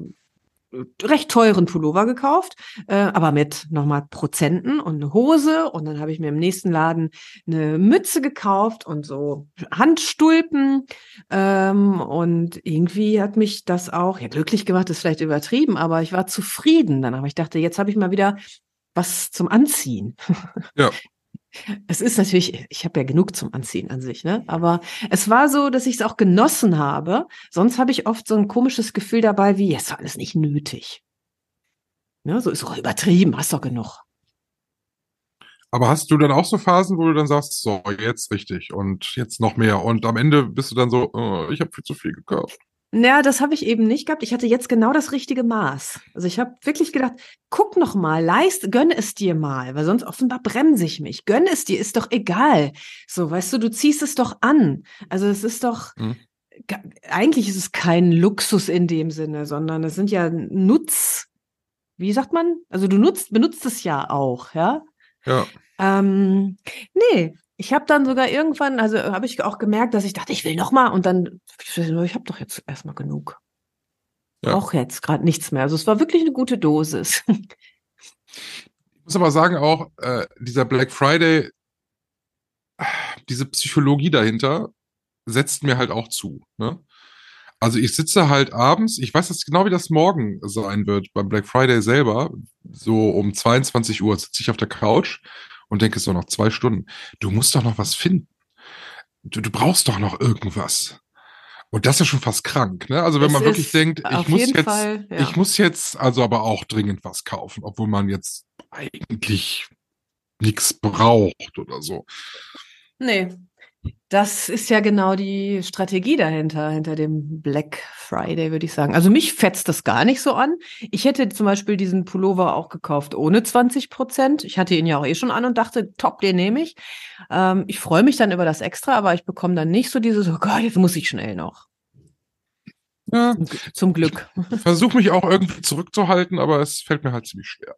recht teuren Pullover gekauft, äh, aber mit nochmal Prozenten und eine Hose. Und dann habe ich mir im nächsten Laden eine Mütze gekauft und so Handstulpen. Ähm, und irgendwie hat mich das auch, ja, glücklich gemacht, ist vielleicht übertrieben, aber ich war zufrieden danach. Ich dachte, jetzt habe ich mal wieder was zum Anziehen. Ja. *laughs* Es ist natürlich, ich habe ja genug zum Anziehen an sich, ne? Aber es war so, dass ich es auch genossen habe. Sonst habe ich oft so ein komisches Gefühl dabei, wie, es war alles nicht nötig. Ne? So ist doch übertrieben, hast doch genug. Aber hast du dann auch so Phasen, wo du dann sagst, so, jetzt richtig und jetzt noch mehr und am Ende bist du dann so, oh, ich habe viel zu viel gekauft. Ja, das habe ich eben nicht gehabt. Ich hatte jetzt genau das richtige Maß. Also ich habe wirklich gedacht, guck noch mal, leist, gönn es dir mal, weil sonst offenbar bremse ich mich. Gönn es dir, ist doch egal. So, weißt du, du ziehst es doch an. Also es ist doch, Mhm. eigentlich ist es kein Luxus in dem Sinne, sondern es sind ja Nutz, wie sagt man? Also du nutzt, benutzt es ja auch, ja. Ja. Ähm, nee, ich habe dann sogar irgendwann, also habe ich auch gemerkt, dass ich dachte, ich will noch mal und dann, ich habe doch jetzt erstmal genug. Ja. Auch jetzt gerade nichts mehr. Also es war wirklich eine gute Dosis. Ich muss aber sagen auch, äh, dieser Black Friday, äh, diese Psychologie dahinter setzt mir halt auch zu. Ne? Also ich sitze halt abends, ich weiß jetzt genau, wie das morgen sein wird beim Black Friday selber. So um 22 Uhr sitze ich auf der Couch und denke so noch zwei Stunden. Du musst doch noch was finden. Du, du brauchst doch noch irgendwas. Und das ist schon fast krank, ne? Also wenn Es man wirklich denkt, ich muss jetzt, Fall, ja. ich muss jetzt also aber auch dringend was kaufen, obwohl man jetzt eigentlich nichts braucht oder so. Nee. Das ist ja genau die Strategie dahinter, hinter dem Black Friday, würde ich sagen. Also mich fetzt das gar nicht so an. Ich hätte zum Beispiel diesen Pullover auch gekauft ohne 20 Prozent. Ich hatte ihn ja auch eh schon an und dachte, top, den nehme ich. Ähm, ich freue mich dann über das Extra, aber ich bekomme dann nicht so dieses, oh Gott, jetzt muss ich schnell noch. Ja, Zum, Gl- zum Glück. versuche mich auch irgendwie zurückzuhalten, aber es fällt mir halt ziemlich schwer.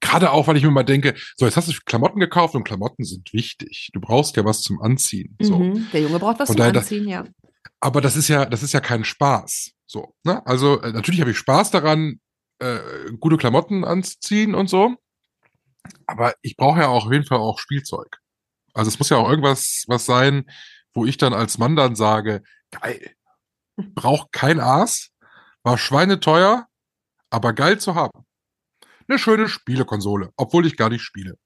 Gerade auch, weil ich mir mal denke, so, jetzt hast du Klamotten gekauft und Klamotten sind wichtig. Du brauchst ja was zum Anziehen. So. Mhm. Der Junge braucht was Von zum das- Anziehen, ja. Aber das ist ja, das ist ja kein Spaß. So, ne? Also äh, natürlich habe ich Spaß daran, äh, gute Klamotten anzuziehen und so. Aber ich brauche ja auch auf jeden Fall auch Spielzeug. Also es muss ja auch irgendwas was sein, wo ich dann als Mann dann sage, geil, braucht kein Aas, war schweineteuer, aber geil zu haben. Eine schöne Spielekonsole, obwohl ich gar nicht spiele.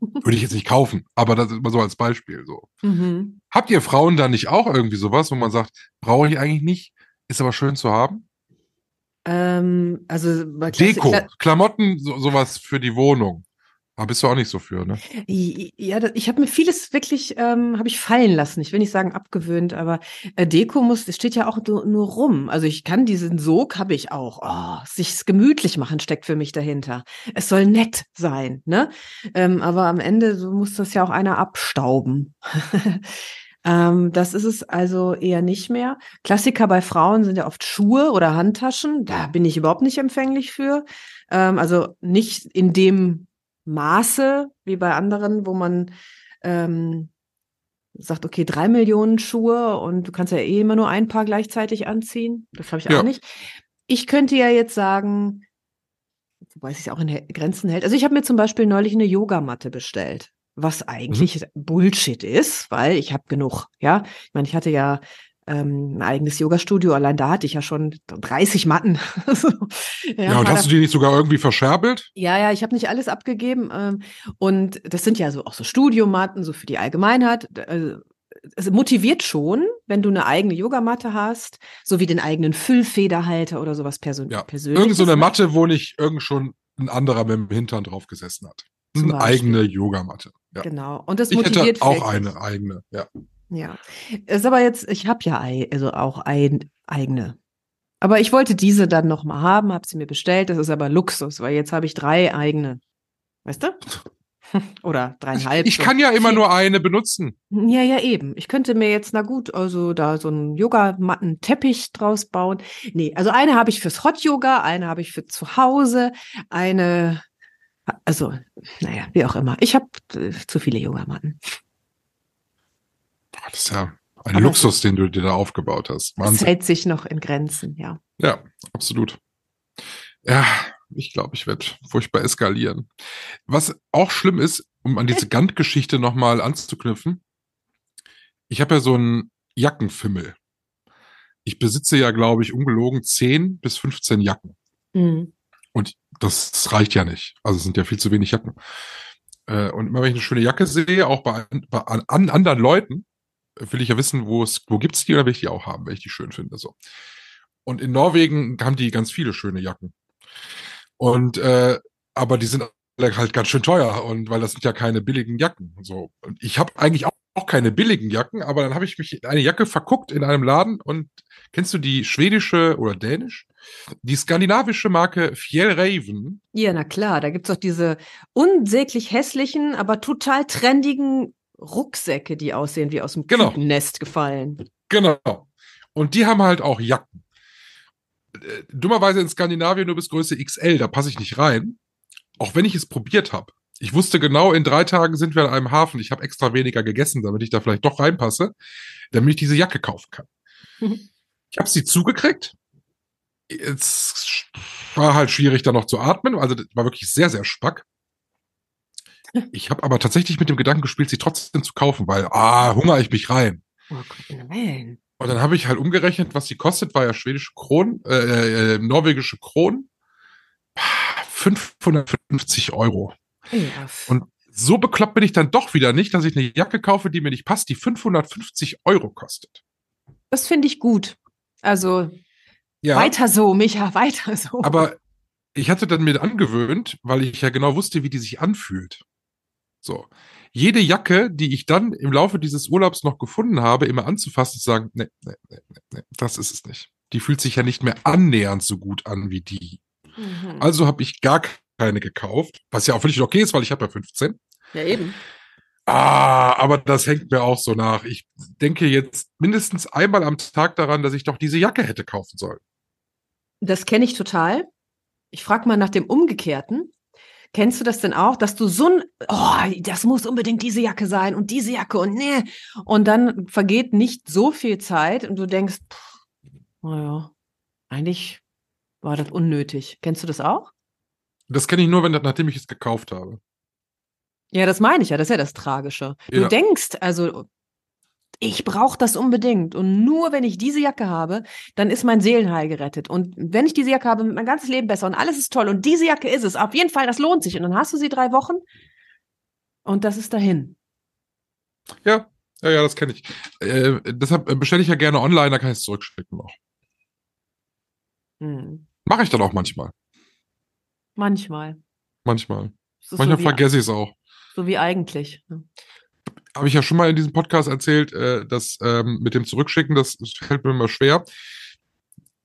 Würde ich jetzt nicht kaufen, aber das ist mal so als Beispiel so. Mhm. Habt ihr Frauen da nicht auch irgendwie sowas, wo man sagt, brauche ich eigentlich nicht, ist aber schön zu haben? Ähm, also Deko, Kla- Klamotten, so, sowas für die Wohnung. Da bist du auch nicht so für, ne? Ja, ich habe mir vieles wirklich, ähm, habe ich fallen lassen. Ich will nicht sagen abgewöhnt, aber äh, Deko muss, es steht ja auch nur, nur rum. Also ich kann diesen Sog, habe ich auch. Oh, sich's gemütlich machen steckt für mich dahinter. Es soll nett sein, ne? Ähm, aber am Ende muss das ja auch einer abstauben. *laughs* ähm, das ist es also eher nicht mehr. Klassiker bei Frauen sind ja oft Schuhe oder Handtaschen. Da bin ich überhaupt nicht empfänglich für. Ähm, also nicht in dem Maße wie bei anderen, wo man ähm, sagt, okay, drei Millionen Schuhe und du kannst ja eh immer nur ein Paar gleichzeitig anziehen. Das habe ich Ja. auch nicht. Ich könnte ja jetzt sagen, wobei es sich auch in Grenzen hält. Also ich habe mir zum Beispiel neulich eine Yogamatte bestellt, was eigentlich Bullshit ist, weil ich habe genug. Ja, ich meine, ich hatte ja ähm, ein eigenes Yoga-Studio, allein da hatte ich ja schon 30 Matten. *laughs* So, Ja, und hast du die nicht sogar irgendwie verscherbelt? ja, ja, ich habe nicht alles abgegeben. Ähm, und das sind ja so auch so Studiomatten, so für die Allgemeinheit. Also, es motiviert schon, wenn du eine eigene Yogamatte hast, so wie den eigenen Füllfederhalter oder sowas persön Ja. persönlich. Irgend so eine Matte, wo nicht irgend schon ein anderer mit dem Hintern drauf gesessen hat. Eine eigene Yogamatte. Ja. Genau. Und das Ich hätte motiviert auch eine eigene, ja. Ja. Ist aber jetzt, ich habe ja ei- also auch ein, eigene. Aber ich wollte diese dann noch mal haben, habe sie mir bestellt. Das ist aber Luxus, weil jetzt habe ich drei eigene. Weißt du? *laughs* Oder dreieinhalb. Ich so. kann ja immer nur eine benutzen. Ja, ja, eben. Ich könnte mir jetzt, na gut, also da so einen Yogamatten-Teppich draus bauen. Nee, also eine habe ich fürs Hot Yoga, eine habe ich für zu Hause, eine, also, naja, wie auch immer. Ich habe äh, zu viele Yogamatten. Das ist ja ein Aber- Luxus, den du dir da aufgebaut hast. Es Wahnsinn. hält sich noch in Grenzen, ja. Ja, absolut. Ja, ich glaube, ich werde furchtbar eskalieren. Was auch schlimm ist, um an diese *laughs* Gant-Geschichte nochmal anzuknüpfen, ich habe ja so einen Jackenfimmel. Ich besitze ja, glaube ich, ungelogen 10 bis 15 Jacken. Mhm. Und das reicht ja nicht. Also es sind ja viel zu wenig Jacken. Äh, Und immer wenn ich eine schöne Jacke sehe, auch bei, bei an anderen Leuten, will ich ja wissen, wo es, wo gibt's die oder will ich die auch haben, wenn ich die schön finde. So. Und in Norwegen haben die ganz viele schöne Jacken. Und äh, aber die sind halt ganz schön teuer und weil das sind ja keine billigen Jacken. So. Und ich habe eigentlich auch, auch keine billigen Jacken, aber dann habe ich mich in eine Jacke verguckt in einem Laden und kennst du die schwedische oder dänisch? Die skandinavische Marke Fjellraven. Ja, na klar, da gibt's doch diese unsäglich hässlichen, aber total trendigen Rucksäcke, die aussehen wie aus dem Genau. Nest gefallen. Genau. Und die haben halt auch Jacken. Äh, Dummerweise in Skandinavien nur bis Größe XL, da passe ich nicht rein. Auch wenn ich es probiert habe. Ich wusste genau, in drei Tagen sind wir an einem Hafen. Ich habe extra weniger gegessen, damit ich da vielleicht doch reinpasse, damit ich diese Jacke kaufen kann. Mhm. Ich habe sie zugekriegt. Es war halt schwierig, da noch zu atmen. Also das war wirklich sehr, sehr spack. Ich habe aber tatsächlich mit dem Gedanken gespielt, sie trotzdem zu kaufen, weil, ah, hungere ich mich rein. Oh Gott, nein. Und dann habe ich halt umgerechnet, was die kostet, war ja schwedische Kronen, äh, äh, norwegische Kronen. 550 Euro. Ja. Und so bekloppt bin ich dann doch wieder nicht, dass ich eine Jacke kaufe, die mir nicht passt, die 550 Euro kostet. Das finde ich gut. Also Ja, weiter so, Micha, weiter so. aber ich hatte dann mir angewöhnt, weil ich ja genau wusste, wie die sich anfühlt. So. Jede Jacke, die ich dann im Laufe dieses Urlaubs noch gefunden habe, immer anzufassen, zu sagen, nee, nee, nee, nee, nee, das ist es nicht. Die fühlt sich ja nicht mehr annähernd so gut an wie die. Mhm. Also habe ich gar keine gekauft, was ja auch völlig okay ist, weil ich habe ja 15. ja, eben. Ah, aber das hängt mir auch so nach. Ich denke jetzt mindestens einmal am Tag daran, dass ich doch diese Jacke hätte kaufen sollen. Das kenne ich total. Ich frage mal nach dem Umgekehrten. Kennst du das denn auch, dass du so ein, oh, das muss unbedingt diese Jacke sein und diese Jacke und nee. Und dann vergeht nicht so viel Zeit und du denkst, naja, eigentlich war das unnötig. Kennst du das auch? Das kenne ich nur, wenn, nachdem ich es gekauft habe. Ja, das meine ich ja, das ist ja das Tragische. Du Ja. denkst, also ich brauche das unbedingt und nur wenn ich diese Jacke habe, dann ist mein Seelenheil gerettet und wenn ich diese Jacke habe, wird mein ganzes Leben besser und alles ist toll und diese Jacke ist es, auf jeden Fall, das lohnt sich und dann hast du sie drei Wochen und das ist dahin. Ja, ja, ja, das kenne ich. Äh, deshalb äh, bestelle ich ja gerne online, da kann ich es zurückschicken noch. Hm. Mache ich dann auch manchmal. Manchmal. Manchmal. Manchmal so, vergesse ich es auch. so wie eigentlich. Habe ich ja schon mal in diesem Podcast erzählt, äh, dass ähm, mit dem Zurückschicken, das, das fällt mir immer schwer.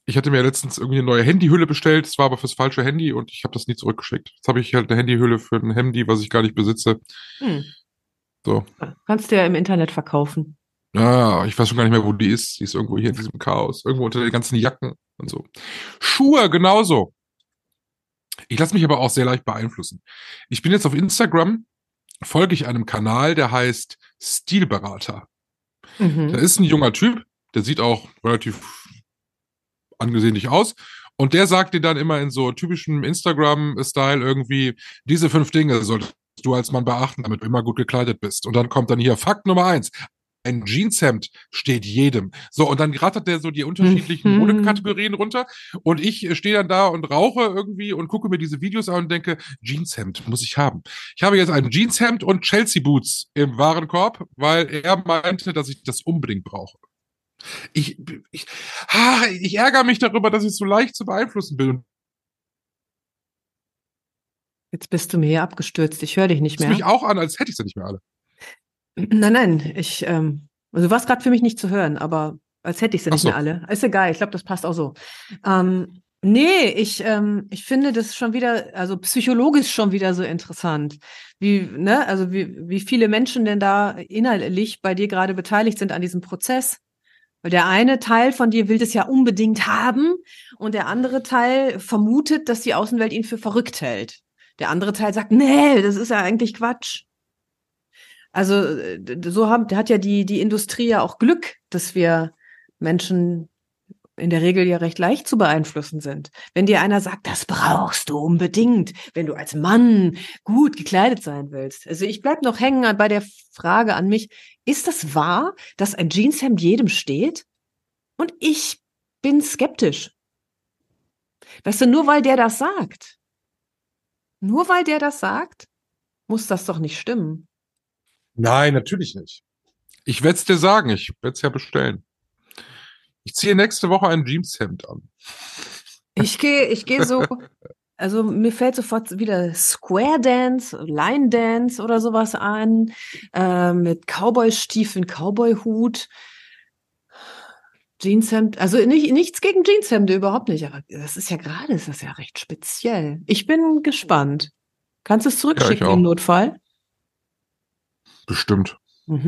Ich hatte mir letztens irgendwie eine neue Handyhülle bestellt, es war aber fürs falsche Handy und ich habe das nie zurückgeschickt. Jetzt habe ich halt eine Handyhülle für ein Handy, was ich gar nicht besitze. Hm. So. Kannst du ja im Internet verkaufen. Ja, ich weiß schon gar nicht mehr, wo die ist. Die ist irgendwo hier in diesem Chaos. Irgendwo unter den ganzen Jacken und so. Schuhe genauso. Ich lasse mich aber auch sehr leicht beeinflussen. Ich bin jetzt auf Instagram, folge ich einem Kanal, der heißt Stilberater. Da Mhm. ist ein junger Typ, der sieht auch relativ angesehenlich aus Und der sagt dir dann immer in so typischem Instagram-Style irgendwie, diese fünf Dinge solltest du als Mann beachten, damit du immer gut gekleidet bist. Und dann kommt dann hier Fakt Nummer eins. Ein Jeanshemd steht jedem. So, und dann rattert der so die unterschiedlichen Mhm. Modekategorien runter. Und ich äh, stehe dann da und rauche irgendwie und gucke mir diese Videos an und denke, Jeanshemd muss ich haben. Ich habe jetzt ein Jeanshemd und Chelsea Boots im Warenkorb, weil er meinte, dass ich das unbedingt brauche. Ich, ich, ah, ich ärgere mich darüber, dass ich so leicht zu beeinflussen bin. Jetzt bist du mir hier abgestürzt. Ich höre dich nicht das mehr. mich auch an, als hätte ich sie nicht mehr alle. Nein, nein, ich, ähm, also du warst gerade für mich nicht zu hören, aber als hätte ich sie nicht so. mehr alle. Ist egal, ich glaube, das passt auch so. Ähm, nee, ich, ähm, ich finde das schon wieder, also psychologisch schon wieder so interessant. Wie, ne, also wie, wie viele Menschen denn da innerlich bei dir gerade beteiligt sind an diesem Prozess. Weil der eine Teil von dir will das ja unbedingt haben und der andere Teil vermutet, dass die Außenwelt ihn für verrückt hält. Der andere Teil sagt, nee, das ist ja eigentlich Quatsch. Also so haben, hat ja die, die Industrie ja auch Glück, dass wir Menschen in der Regel ja recht leicht zu beeinflussen sind. Wenn dir einer sagt, das brauchst du unbedingt, wenn du als Mann gut gekleidet sein willst. Also ich bleib noch hängen bei der Frage an mich, ist das wahr, dass ein Jeanshemd jedem steht? Und ich bin skeptisch. Weißt du, nur weil der das sagt, nur weil der das sagt, muss das doch nicht stimmen. Nein, natürlich nicht. Ich werde es dir sagen, ich werde es ja bestellen. Ich ziehe nächste Woche ein Jeanshemd an. Ich gehe, ich gehe so, *laughs* also mir fällt sofort wieder Square Dance, Line Dance oder sowas an, äh, mit Cowboy-Stiefeln, Cowboy-Hut, Jeanshemd, also nicht, nichts gegen Jeanshemde, überhaupt nicht, aber das ist ja gerade, ist das ja recht speziell. Ich bin gespannt. Kannst du es zurückschicken auch. im Notfall? Bestimmt. Es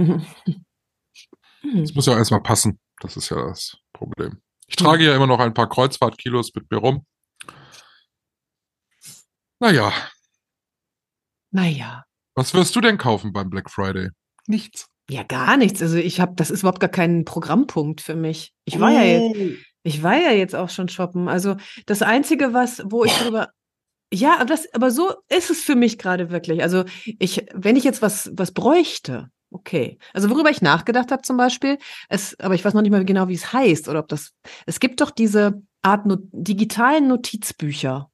muss ja erstmal passen. Das ist ja das Problem. Ich trage ja immer noch ein paar Kreuzfahrtkilos mit mir rum. Naja, Naja. was wirst du denn kaufen beim Black Friday? Nichts. Ja, gar nichts. Also ich habe, das ist überhaupt gar kein Programmpunkt für mich. Ich war ja jetzt, ich war ja jetzt auch schon shoppen. Also das Einzige, was, wo ich drüber, ja, aber das, aber so ist es für mich gerade wirklich. Also ich, wenn ich jetzt was, was bräuchte, okay. Also worüber ich nachgedacht habe zum Beispiel, es, aber ich weiß noch nicht mal genau, wie es heißt oder ob das, es gibt doch diese Art no, digitalen Notizbücher.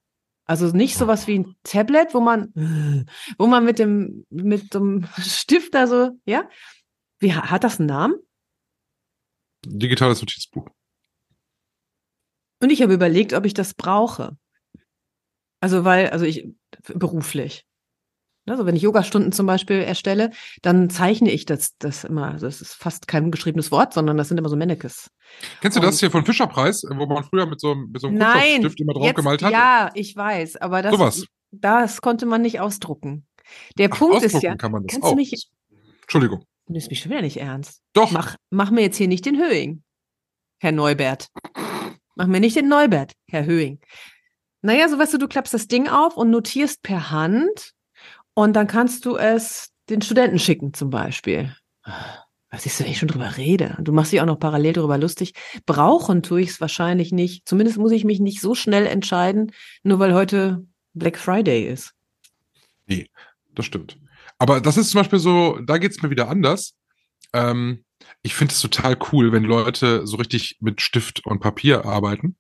Also nicht sowas wie ein Tablet, wo man, *laughs* wo man mit dem, mit dem *laughs* Stift da so, ja? Wie, ha- hat das einen Namen? Digitales Notizbuch. Und ich habe überlegt, ob ich das brauche. Also, weil, also ich, beruflich. Also, wenn ich Yogastunden zum Beispiel erstelle, dann zeichne ich das, das immer. Also, das ist fast kein geschriebenes Wort, sondern das sind immer so Mannekes. Kennst du das Und- hier von Fischerpreis, wo man früher mit so, einem- mit so einem Nein, immer drauf jetzt, gemalt hat? ja, ich weiß, aber das, Sowas. das konnte man nicht ausdrucken. Der Ach, Punkt ist ausdrucken ja, kann man das kannst auch. du mich, Entschuldigung. du nimmst mich schon wieder nicht ernst. Doch. Mach, mach mir jetzt hier nicht den Höhing, Herr Neubert. Mach mir nicht den Neubert, Herr Höhing. Naja, so weißt du, du klappst das Ding auf und notierst per Hand und dann kannst du es den Studenten schicken zum Beispiel. Was ist, wenn ich schon drüber rede? Du machst dich auch noch parallel darüber lustig. Brauchen tue ich es wahrscheinlich nicht. Zumindest muss ich mich nicht so schnell entscheiden, nur weil heute Black Friday ist. Das stimmt. Aber das ist zum Beispiel so, da geht's mir wieder anders. Ähm, ich finde es total cool, wenn Leute so richtig mit Stift und Papier arbeiten.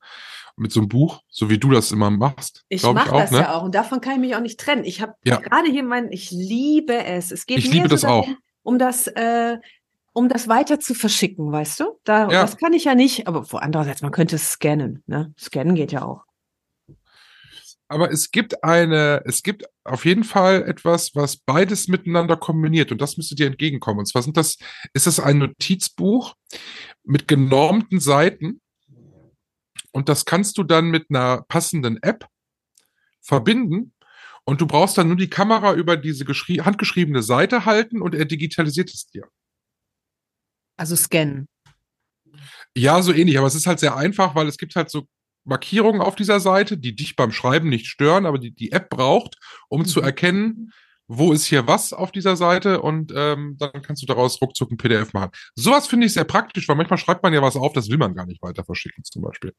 Mit so einem Buch, so wie du das immer machst. Ich mache auch, das ne? ja auch und davon kann ich mich auch nicht trennen. Ich habe Ja. gerade hier mein, ich liebe es. Es geht Ich mir liebe so das auch. darum, um das, äh, um das weiter zu verschicken, weißt du? Da, Ja. Das kann ich ja nicht, aber andererseits, man könnte es scannen. Ne? Scannen geht ja auch. Aber es gibt eine, es gibt auf jeden Fall etwas, was beides miteinander kombiniert und das müsste dir entgegenkommen. Und zwar sind das, ist das ein Notizbuch mit genormten Seiten und das kannst du dann mit einer passenden App verbinden und du brauchst dann nur die Kamera über diese geschrie- handgeschriebene Seite halten und er digitalisiert es dir. Also scannen. Ja, so ähnlich, aber es ist halt sehr einfach, weil es gibt halt so Markierungen auf dieser Seite, die dich beim Schreiben nicht stören, aber die die App braucht, um zu Mhm. erkennen, wo ist hier was auf dieser Seite und ähm, dann kannst du daraus ruckzuck ein PDF machen. Sowas finde ich sehr praktisch, weil manchmal schreibt man ja was auf, das will man gar nicht weiter verschicken zum Beispiel.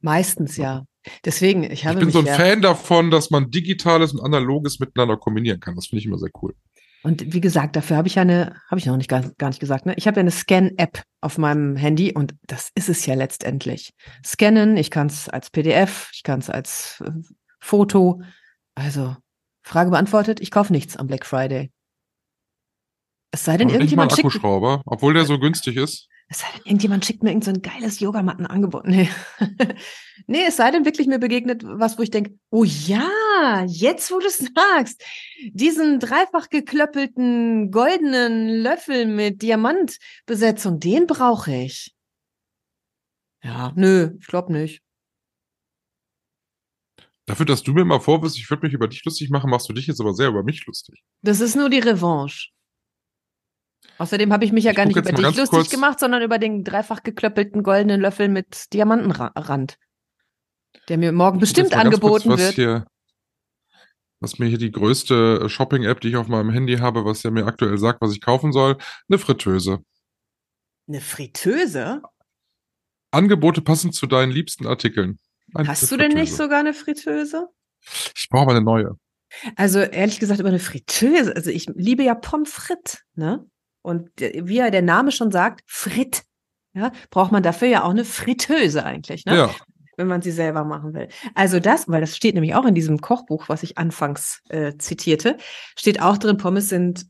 Meistens ja. Deswegen, ich Ich habe bin mich so ein ja, Fan davon, dass man Digitales und Analoges miteinander kombinieren kann. Das finde ich immer sehr cool. Und wie gesagt, dafür habe ich ja eine, habe ich noch nicht gar, gar nicht gesagt, ne? Ich habe ja eine Scan-App auf meinem Handy und das ist es ja letztendlich. Scannen, ich kann es als PDF, ich kann es als äh, Foto. Also, Frage beantwortet, ich kaufe nichts am Black Friday. Es sei denn, Und nicht mal ein irgendjemand schickt, Akkuschrauber, obwohl der so günstig ist. es sei denn, irgendjemand schickt mir irgend so ein geiles Yogamattenangebot. Nee. *laughs* nee, es sei denn wirklich mir begegnet was, wo ich denke, oh ja, jetzt wo du es sagst, diesen dreifach geklöppelten goldenen Löffel mit Diamantbesetzung, den brauche ich. Ja, nö, ich glaube nicht. Dafür, dass du mir mal vorwirfst, ich würde mich über dich lustig machen, machst du dich jetzt aber sehr über mich lustig. Das ist nur die Revanche. Außerdem habe ich mich ja Ich gar nicht über dich lustig kurz- gemacht, sondern über den dreifach geklöppelten goldenen Löffel mit Diamantenrand, der mir morgen bestimmt kurz, angeboten was wird. Hier, was mir hier die größte äh, Shopping-App, die ich auf meinem Handy habe, was ja mir aktuell sagt, was ich kaufen soll, eine Fritteuse. Eine Fritteuse? Angebote passend zu deinen liebsten Artikeln. Eine Hast du denn nicht sogar eine Fritteuse? Ich brauche aber eine neue. Also ehrlich gesagt über eine Fritteuse. Also ich liebe ja Pommes frites, ne? Und wie ja der Name schon sagt, Frit, ja, braucht man dafür ja auch eine Fritteuse eigentlich, ne? Ja, Wenn man sie selber machen will. Also das, weil das steht nämlich auch in diesem Kochbuch, was ich anfangs äh, zitierte, steht auch drin, Pommes sind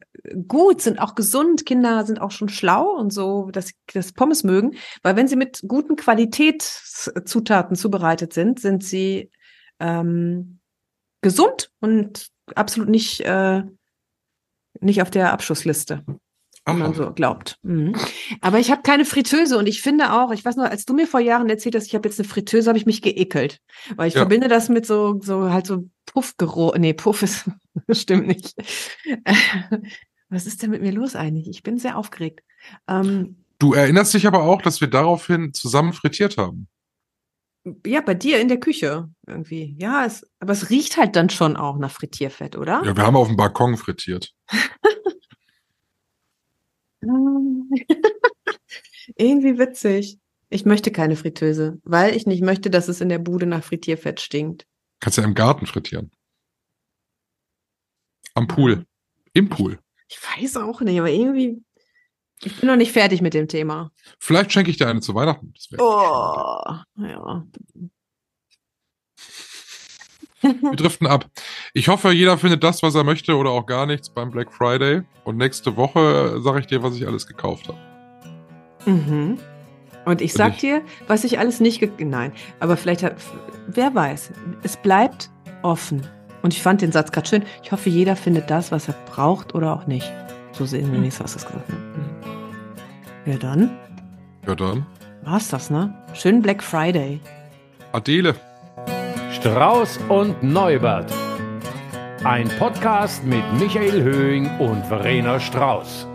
gut, sind auch gesund, Kinder sind auch schon schlau und so, dass das Pommes mögen, weil wenn sie mit guten Qualitätszutaten zubereitet sind, sind sie ähm, gesund und absolut nicht, äh, nicht auf der Abschussliste, wenn man so glaubt. Mhm. Aber ich habe keine Fritteuse und ich finde auch, ich weiß noch, als du mir vor Jahren erzählt hast, ich habe jetzt eine Fritteuse, habe ich mich geekelt, weil ich Ja. verbinde das mit so so halt so Puffgeruch. Nee, Puff ist *laughs* stimmt nicht. *laughs* Was ist denn mit mir los eigentlich? Ich bin sehr aufgeregt. Ähm, Du erinnerst dich aber auch, dass wir daraufhin zusammen frittiert haben. ja, bei dir in der Küche irgendwie. Ja, es, aber es riecht halt dann schon auch nach Frittierfett, oder? Ja, wir haben auf dem Balkon frittiert. *laughs* *laughs* Irgendwie witzig. Ich möchte keine Fritteuse, weil ich nicht möchte, dass es in der Bude nach Frittierfett stinkt. Kannst ja im Garten frittieren. Am Pool. Im Pool. Ich weiß auch nicht, aber irgendwie. Ich bin noch nicht fertig mit dem Thema. Vielleicht schenke ich dir eine zu Weihnachten. Oh, ja. *laughs* Wir driften ab. Ich hoffe, jeder findet das, was er möchte oder auch gar nichts beim Black Friday. Und nächste Woche sage ich dir, was ich alles gekauft habe. Mhm. Und ich sag dir, was ich alles nicht. Nein, aber vielleicht hat. Wer weiß. Es bleibt offen. Und ich fand den Satz gerade schön. Ich hoffe, jeder findet das, was er braucht oder auch nicht. So sehen wir nicht, hast du es gesagt. Ne? Mhm. Ja, dann Ja dann. war's das, ne? Schönen Black Friday. Adele. Strauß und Neubert. Ein Podcast mit Michael Höhing und Verena Strauß.